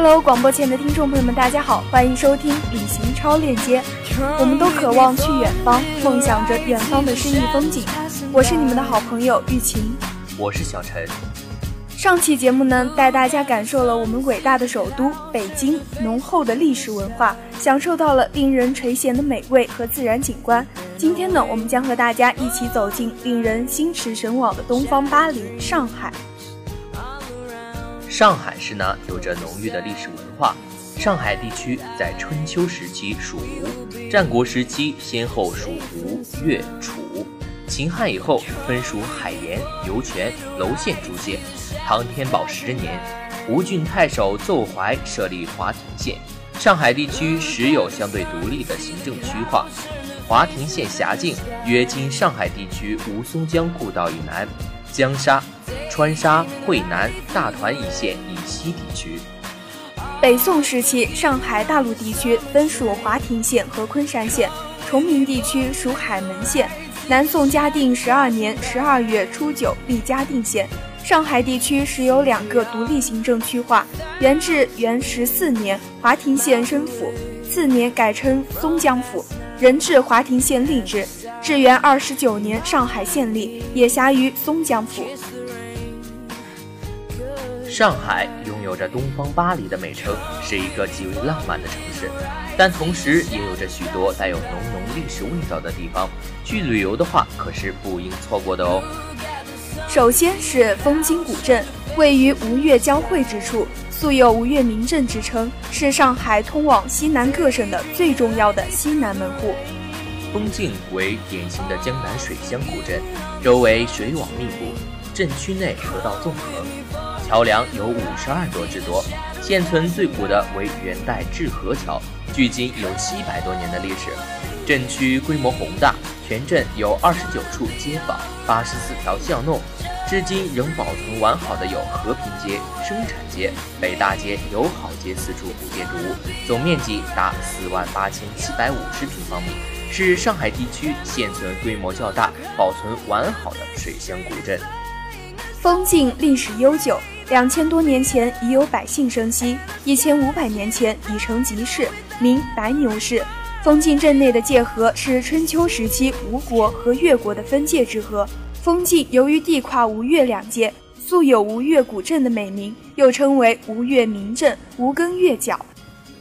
Hello，广播前的听众朋友们，大家好，欢迎收听旅行超链接。我们都渴望去远方，梦想着远方的诗意风景。我是你们的好朋友玉琴，我是小陈。上期节目呢，带大家感受了我们伟大的首都北京浓厚的历史文化，享受到了令人垂涎的美味和自然景观。今天呢，我们将和大家一起走进令人心驰神往的东方巴黎——上海。上海市呢，有着浓郁的历史文化。上海地区在春秋时期属吴，战国时期先后属吴、越、楚，秦汉以后分属海盐、刘泉、娄县诸县。唐天宝十年，吴郡太守邹怀设立华亭县，上海地区时有相对独立的行政区划。华亭县辖境约今上海地区吴淞江故道以南，江沙、川沙、惠南、大团一线以西地区。北宋时期，上海大陆地区分属华亭县和昆山县，崇明地区属海门县。南宋嘉定十二年十二月初九立嘉定县。上海地区时有两个独立行政区划。元至元十四年，华亭县升府，次年改称松江府，仍置华亭县立之。至元二十九年，上海县立，也辖于松江府。上海拥有着“东方巴黎”的美称，是一个极为浪漫的城市，但同时也有着许多带有浓浓历史味道的地方。去旅游的话，可是不应错过的哦。首先是枫泾古镇，位于吴越交汇之处，素有“吴越名镇”之称，是上海通往西南各省的最重要的西南门户。枫泾为典型的江南水乡古镇，周围水网密布，镇区内河道纵横。桥梁有五十二座之多，现存最古的为元代治河桥，距今有七百多年的历史。镇区规模宏大，全镇有二十九处街坊，八十四条巷弄，至今仍保存完好的有和平街、生产街、北大街、友好街四处古建筑物，总面积达四万八千七百五十平方米，是上海地区现存规模较大、保存完好的水乡古镇。枫泾历史悠久。两千多年前已有百姓生息，一千五百年前已成集市，名白牛市。枫泾镇内的界河是春秋时期吴国和越国的分界之河。枫泾由于地跨吴越两界，素有吴越古镇的美名，又称为吴越名镇、吴根越角。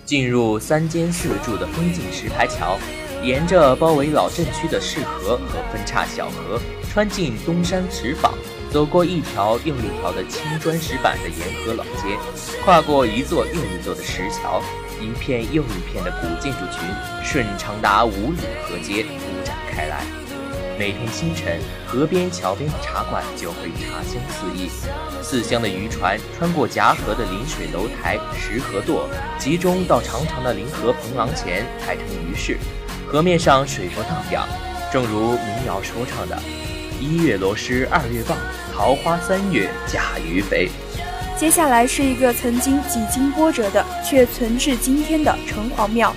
进入三间四柱的枫泾石牌桥，沿着包围老镇区的市河和分岔小河，穿进东山石坊。走过一条又一条的青砖石板的沿河老街，跨过一座又一座的石桥，一片又一片的古建筑群顺长达五里河街铺展开来。每天清晨，河边桥边的茶馆就会茶香四溢，四乡的渔船穿过夹河的临水楼台石河垛，集中到长长的临河棚廊前排成鱼市。河面上水波荡漾，正如民谣说唱的。一月螺蛳二月棒，桃花三月甲鱼肥。接下来是一个曾经几经波折的，却存至今天的城隍庙。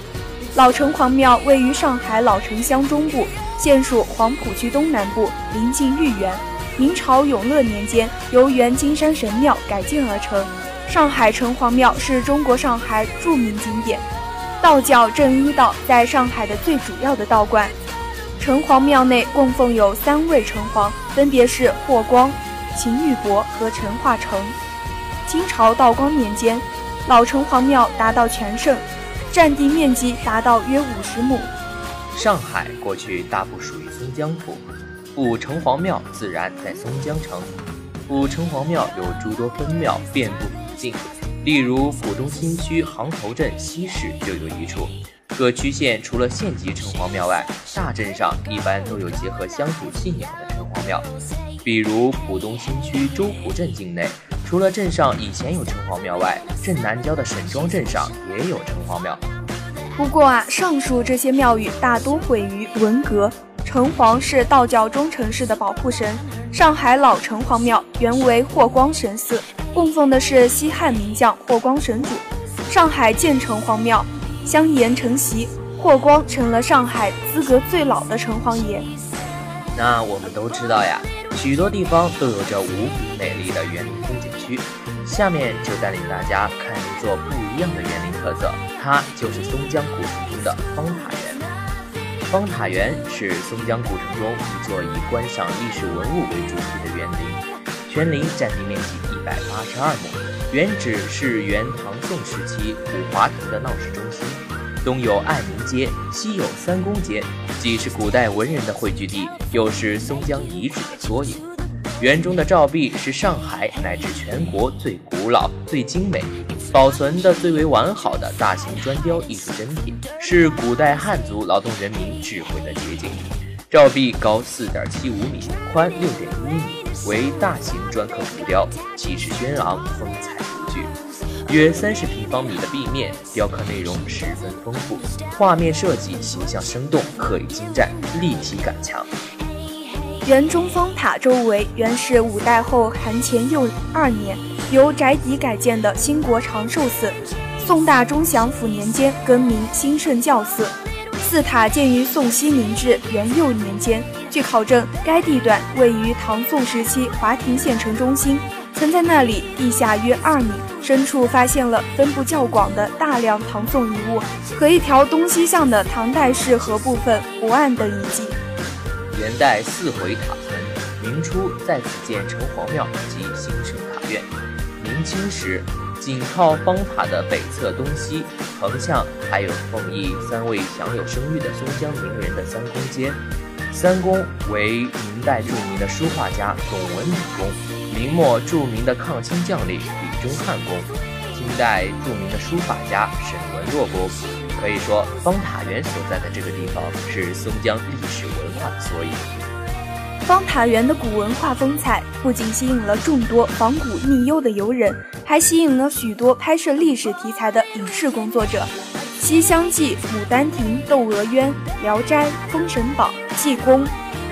老城隍庙位于上海老城乡中部，现属黄浦区东南部，临近豫园。明朝永乐年间，由原金山神庙改建而成。上海城隍庙是中国上海著名景点，道教正一道在上海的最主要的道观。城隍庙内供奉有三位城隍，分别是霍光、秦玉伯和陈化成。清朝道光年间，老城隍庙达到全盛，占地面积达到约五十亩。上海过去大部属于松江府，府城隍庙自然在松江城。府城隍庙有诸多分庙，遍布附近，例如浦东新区杭头镇西市就有一处。各区县除了县级城隍庙外，大镇上一般都有结合乡土信仰的城隍庙。比如浦东新区周浦镇境内，除了镇上以前有城隍庙外，镇南郊的沈庄镇上也有城隍庙。不过啊，上述这些庙宇大多毁于文革。城隍是道教中城市的保护神。上海老城隍庙原为霍光神祠，供奉的是西汉名将霍光神主。上海建城隍庙。香言承袭，霍光成了上海资格最老的城隍爷。那我们都知道呀，许多地方都有着无比美丽的园林风景区。下面就带领大家看一座不一样的园林特色，它就是松江古城中的方塔园。方塔园是松江古城中一座以观赏历史文物为主题的园林，全林占地面积一百八十二亩，原址是原唐宋时期古华亭的闹市中心，东有爱民街，西有三公街，既是古代文人的汇聚地，又是松江遗址的缩影。园中的照壁是上海乃至全国最古老、最精美、保存的最为完好的大型砖雕艺术珍品，是古代汉族劳动人民智慧的结晶。照壁高四点七五米，宽六点一米，为大型砖刻浮雕，气势轩昂，风采独具。约三十平方米的壁面，雕刻内容十分丰富，画面设计形象生动，刻意精湛，立体感强。园中方塔周围原是五代后韩乾佑二年由宅邸改建的兴国长寿寺，宋大中祥符年间更名兴圣教寺。寺塔建于宋熙宁至元佑年间。据考证，该地段位于唐宋时期华亭县城中心，曾在那里地下约二米深处发现了分布较广的大量唐宋遗物和一条东西向的唐代式河部分驳岸等遗迹。元代四回塔村，明初在此建城隍庙及兴圣塔院。明清时，紧靠方塔的北侧东西横向还有奉谒三位享有声誉的松江名人的三公街。三公为明代著名的书画家董文礼公，明末著名的抗清将领李中汉公，清代著名的书法家沈文若公。可以说，方塔园所在的这个地方是松江历史文化的缩影。方塔园的古文化风采不仅吸引了众多访古觅幽的游人，还吸引了许多拍摄历史题材的影视工作者。《西厢记》《牡丹亭》《窦娥冤》《聊斋》《封神榜》《济公》《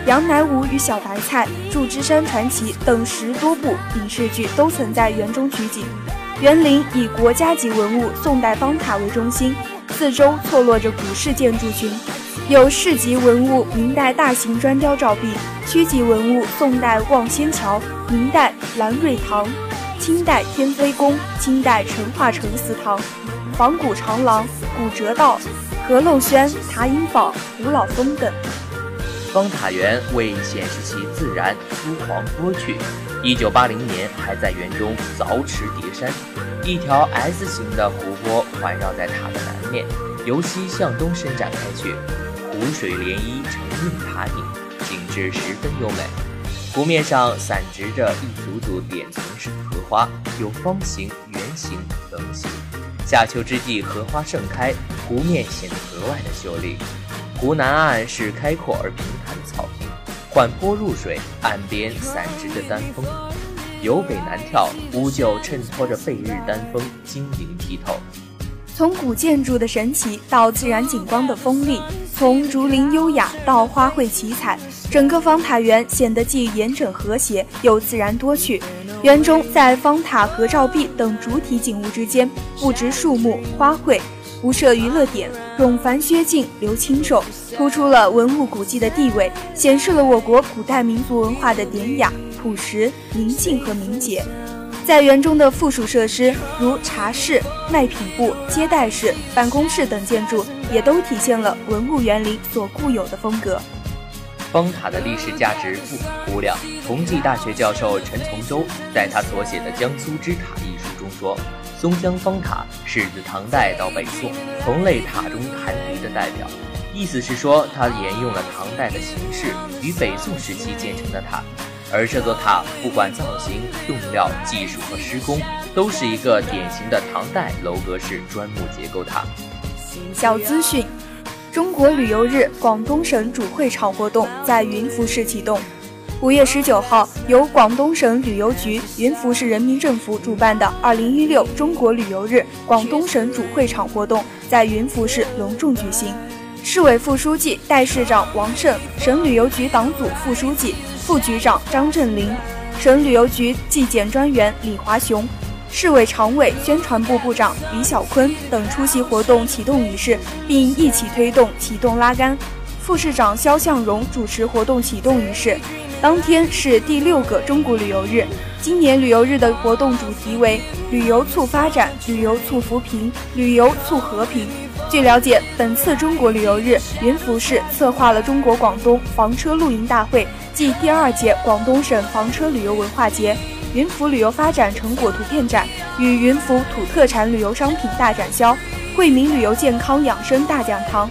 杨乃武与小白菜》《祝枝山传奇》等十多部影视剧都曾在园中取景。园林以国家级文物宋代方塔为中心。四周错落着古式建筑群，有市级文物明代大型砖雕照壁，区级文物宋代望仙桥、明代兰瑞堂、清代天妃宫、清代陈化成祠堂、仿古长廊、古折道、河漏轩、塔影坊、古老峰等。方塔园为显示其自然粗犷多趣，一九八零年还在园中凿池叠山。一条 S 型的湖泊环绕在塔的南面，由西向东伸展开去，湖水涟漪成映塔顶，景致十分优美。湖面上散植着一组组点层式荷花，有方形、圆形、棱形。夏秋之际，荷花盛开，湖面显得格外的秀丽。湖南岸是开阔而平坦的草坪，缓坡入水，岸边散植着丹枫。由北南眺，乌桕衬托着背日丹枫，晶莹剔透。从古建筑的神奇到自然景观的锋利，从竹林优雅到花卉奇彩，整个方塔园显得既严整和谐又自然多趣。园中在方塔合照壁等主体景物之间布置树木花卉，不设娱乐点，冗繁削尽留清瘦，突出了文物古迹的地位，显示了我国古代民族文化的典雅。朴实、宁静和明洁，在园中的附属设施如茶室、卖品部、接待室、办公室等建筑，也都体现了文物园林所固有的风格。方塔的历史价值不可估量。同济大学教授陈从周在他所写的《江苏之塔》一书中说：“松江方塔是自唐代到北宋同类塔中弹笛的代表。”意思是说，它沿用了唐代的形式与北宋时期建成的塔。而这座塔不管造型、用料、技术和施工，都是一个典型的唐代楼阁式砖木结构塔。小资讯：中国旅游日广东省主会场活动在云浮市启动。五月十九号，由广东省旅游局、云浮市人民政府主办的二零一六中国旅游日广东省主会场活动在云浮市隆重举行。市委副书记、代市长王胜，省旅游局党组副书记。副局长张振林，省旅游局纪检专员李华雄，市委常委、宣传部部长李小坤等出席活动启动仪式，并一起推动启动拉杆。副市长肖向荣主持活动启动仪式，当天是第六个中国旅游日。今年旅游日的活动主题为“旅游促发展，旅游促扶贫，旅游促和平”。据了解，本次中国旅游日，云浮市策划了中国广东房车露营大会暨第二届广东省房车旅游文化节、云浮旅游发展成果图片展与云浮土特产旅游商品大展销、惠民旅游健康养生大讲堂、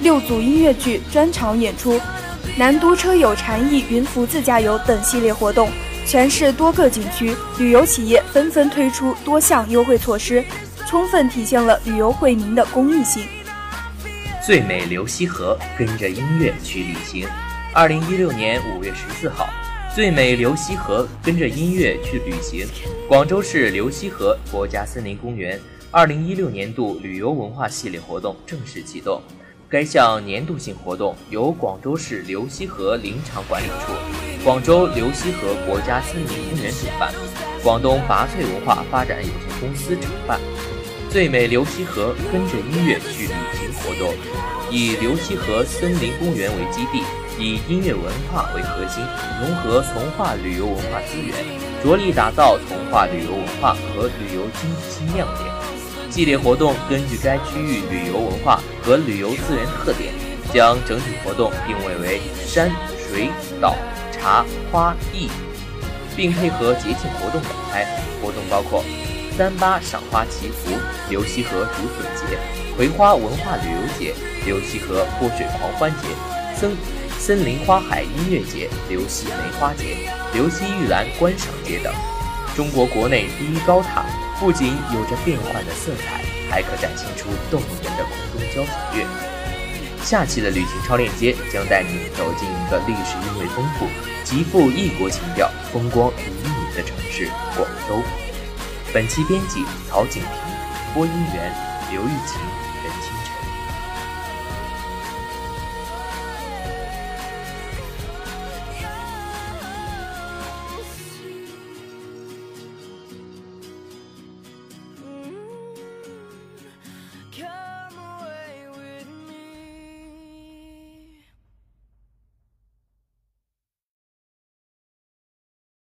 六组音乐剧专场演出、南都车友禅意云浮自驾游等系列活动。全市多个景区旅游企业纷纷推出多项优惠措施，充分体现了旅游惠民的公益性。最美流溪河，跟着音乐去旅行。二零一六年五月十四号，最美流溪河，跟着音乐去旅行。广州市流溪河国家森林公园二零一六年度旅游文化系列活动正式启动。该项年度性活动由广州市流溪河林场管理处、广州流溪河国家森林公园主办，广东拔萃文化发展有限公司承办。最美流溪河，跟着音乐去旅行活动，以流溪河森林公园为基地，以音乐文化为核心，融合从化旅游文化资源，着力打造从化旅游文化和旅游经济新亮点。系列活动根据该区域旅游文化和旅游资源特点，将整体活动定位为山水岛茶花艺，并配合节庆活动展开。活动包括三八赏花祈福、流溪河竹笋节、葵花文化旅游节、流溪河泼水狂欢节、森森林花海音乐节、流溪梅花节、流溪玉兰观赏节等。中国国内第一高塔。不仅有着变幻的色彩，还可展现出动人的空中交响乐。下期的旅行超链接将带你走进一个历史韵味丰富、极富异国情调、风光旖旎的城市——广州。本期编辑曹景平，播音员刘玉琴。